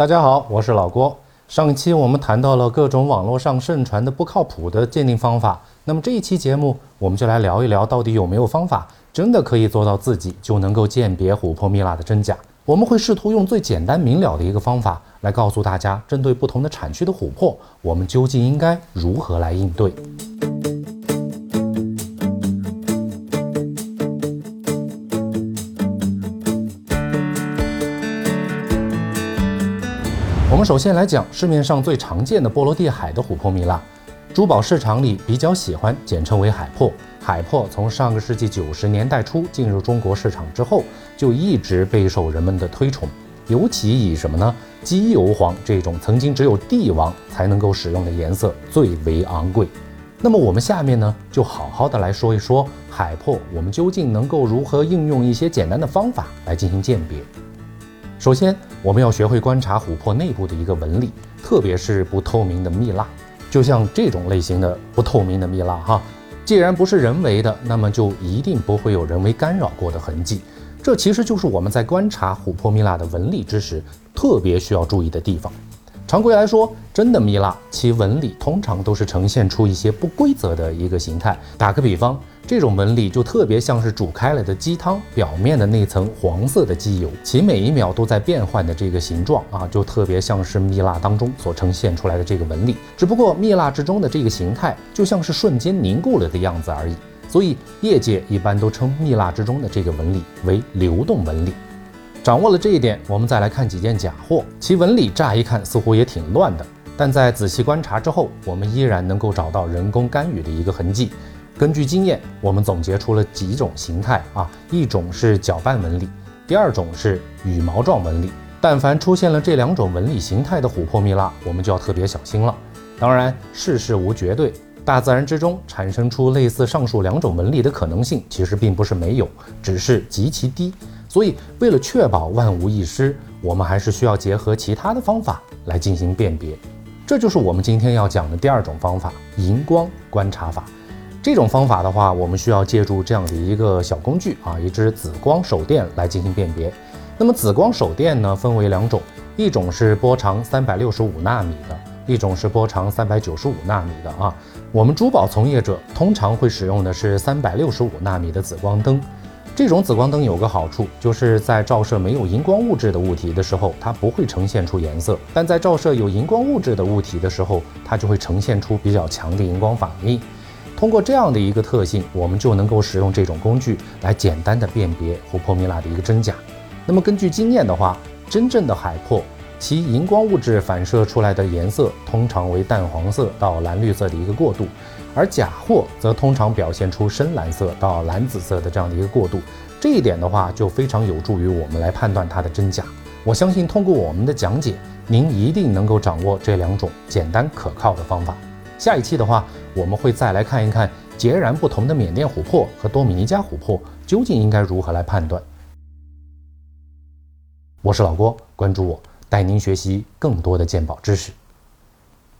大家好，我是老郭。上一期我们谈到了各种网络上盛传的不靠谱的鉴定方法，那么这一期节目我们就来聊一聊，到底有没有方法真的可以做到自己就能够鉴别琥珀蜜蜡的真假？我们会试图用最简单明了的一个方法来告诉大家，针对不同的产区的琥珀，我们究竟应该如何来应对。我们首先来讲市面上最常见的波罗的海的琥珀蜜蜡，珠宝市场里比较喜欢简称为海珀。海珀从上个世纪九十年代初进入中国市场之后，就一直备受人们的推崇，尤其以什么呢？鸡油黄这种曾经只有帝王才能够使用的颜色最为昂贵。那么我们下面呢，就好好的来说一说海珀，我们究竟能够如何应用一些简单的方法来进行鉴别。首先，我们要学会观察琥珀内部的一个纹理，特别是不透明的蜜蜡，就像这种类型的不透明的蜜蜡哈。既然不是人为的，那么就一定不会有人为干扰过的痕迹。这其实就是我们在观察琥珀蜜蜡的纹理之时，特别需要注意的地方。常规来说，真的蜜蜡其纹理通常都是呈现出一些不规则的一个形态。打个比方。这种纹理就特别像是煮开了的鸡汤表面的那层黄色的机油，其每一秒都在变换的这个形状啊，就特别像是蜜蜡当中所呈现出来的这个纹理。只不过蜜蜡之中的这个形态就像是瞬间凝固了的样子而已，所以业界一般都称蜜蜡之中的这个纹理为流动纹理。掌握了这一点，我们再来看几件假货，其纹理乍一看似乎也挺乱的，但在仔细观察之后，我们依然能够找到人工干预的一个痕迹。根据经验，我们总结出了几种形态啊，一种是搅拌纹理，第二种是羽毛状纹理。但凡出现了这两种纹理形态的琥珀蜜蜡，我们就要特别小心了。当然，世事无绝对，大自然之中产生出类似上述两种纹理的可能性其实并不是没有，只是极其低。所以，为了确保万无一失，我们还是需要结合其他的方法来进行辨别。这就是我们今天要讲的第二种方法——荧光观察法。这种方法的话，我们需要借助这样的一个小工具啊，一支紫光手电来进行辨别。那么紫光手电呢，分为两种，一种是波长三百六十五纳米的，一种是波长三百九十五纳米的啊。我们珠宝从业者通常会使用的是三百六十五纳米的紫光灯。这种紫光灯有个好处，就是在照射没有荧光物质的物体的时候，它不会呈现出颜色；但在照射有荧光物质的物体的时候，它就会呈现出比较强的荧光反应。通过这样的一个特性，我们就能够使用这种工具来简单的辨别琥珀蜜蜡的一个真假。那么根据经验的话，真正的海珀，其荧光物质反射出来的颜色通常为淡黄色到蓝绿色的一个过渡，而假货则通常表现出深蓝色到蓝紫色的这样的一个过渡。这一点的话，就非常有助于我们来判断它的真假。我相信通过我们的讲解，您一定能够掌握这两种简单可靠的方法。下一期的话，我们会再来看一看截然不同的缅甸琥珀和多米尼加琥珀究竟应该如何来判断。我是老郭，关注我，带您学习更多的鉴宝知识。